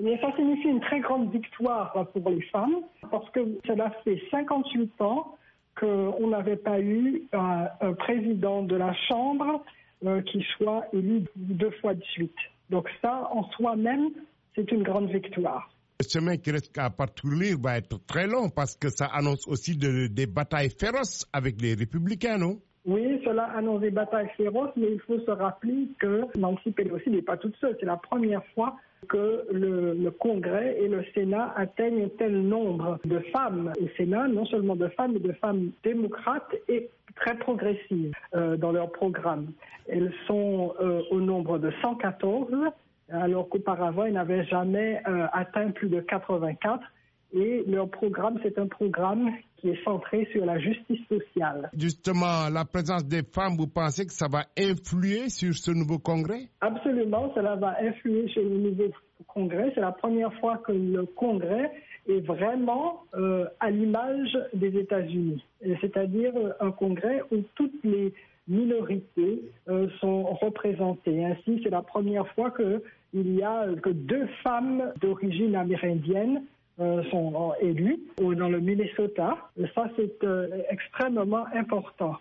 Mais ça signifie une très grande victoire pour les femmes parce que cela fait 58 ans qu'on n'avait pas eu un, président de la Chambre euh, qui soit élu deux fois de suite. Donc ça, en soi-même, c'est une grande victoire. Le chemin qui reste à parcourir va être très long parce que ça annonce aussi des batailles féroces avec les républicains, non? Oui, cela annonce des batailles féroces, mais il faut se rappeler que Nancy Pelosi n'est pas toute seule. C'est la première fois que le, Congrès et le Sénat atteignent un tel nombre de femmes au Sénat, non seulement de femmes, mais de femmes démocrates et très progressives euh, dans leur programme. Elles sont euh, au nombre de 114, alors qu'auparavant, elles n'avaient jamais euh, atteint plus de 84. Et leur programme, c'est un programme qui est centré sur la justice sociale. Justement, la présence des femmes, vous pensez que ça va influer sur ce nouveau congrès? Absolument, cela va influer sur le nouveau congrès. C'est la première fois que le congrès est vraiment euh, à l'image des États-Unis, c'est-à-dire euh, un congrès où toutes les minorités euh, sont représentées. Ainsi, c'est la première fois qu'il y a que deux femmes d'origine amérindienne euh, sont élus dans le Minnesota. ça, c'est euh, extrêmement important.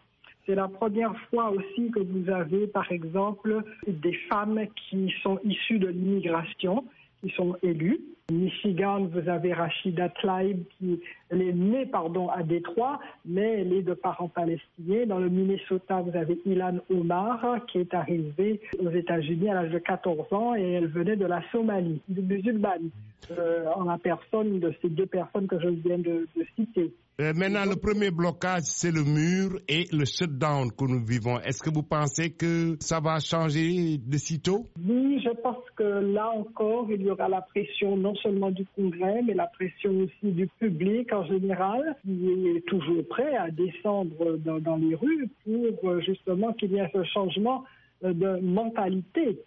C'est la première fois aussi que vous avez, par exemple, des femmes qui sont issues de l'immigration qui sont élus. Michigan, vous avez Rachida Tlaib qui est née pardon, à Détroit, mais elle est de parents palestiniens. Dans le Minnesota, vous avez Ilan Omar qui est arrivée aux États-Unis à l'âge de 14 ans et elle venait de la Somalie, de musulmane, euh, en la personne de ces deux personnes que je viens de citer. Euh, maintenant, le premier blocage, c'est le mur et le shutdown que nous vivons. Est-ce que vous pensez que ça va changer de sitôt? Oui, je pense que là encore, il y aura la pression non seulement du Congrès, mais la pression aussi du public en général, qui est toujours prêt à descendre dans, les rues pour euh, justement qu'il y ait ce changement euh, de mentalité.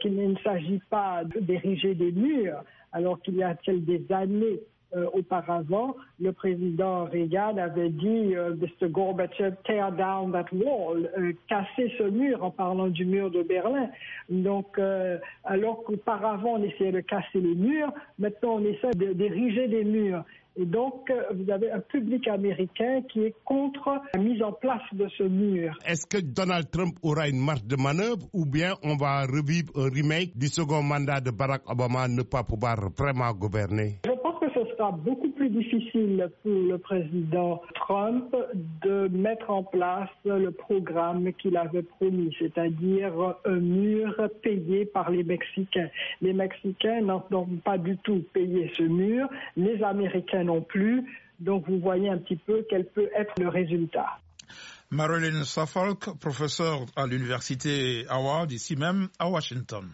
qu'il ne s'agit pas d'ériger des murs, alors qu'il y a des années euh, auparavant, le président Reagan avait dit euh, Mr. Gorbachev, tear down that wall, euh, casser ce mur en parlant du mur de Berlin. Donc, alors qu'auparavant on essayait de casser les murs, maintenant on essaie d'ériger des murs. Et donc, vous avez un public américain qui est contre la mise en place de ce mur. Est-ce que Donald Trump aura une marge de manœuvre ou bien on va revivre un remake du second mandat de Barack Obama ne pas pouvoir vraiment gouverner? Sera beaucoup plus difficile pour le président Trump de mettre en place le programme qu'il avait promis, c'est-à-dire un mur payé par les Mexicains. Les Mexicains n'ont pas du tout payé ce mur, les Américains non plus, donc vous voyez un petit peu quel peut être le résultat. Marilyn Suffolk, professeur à l'université Howard, ici même à Washington.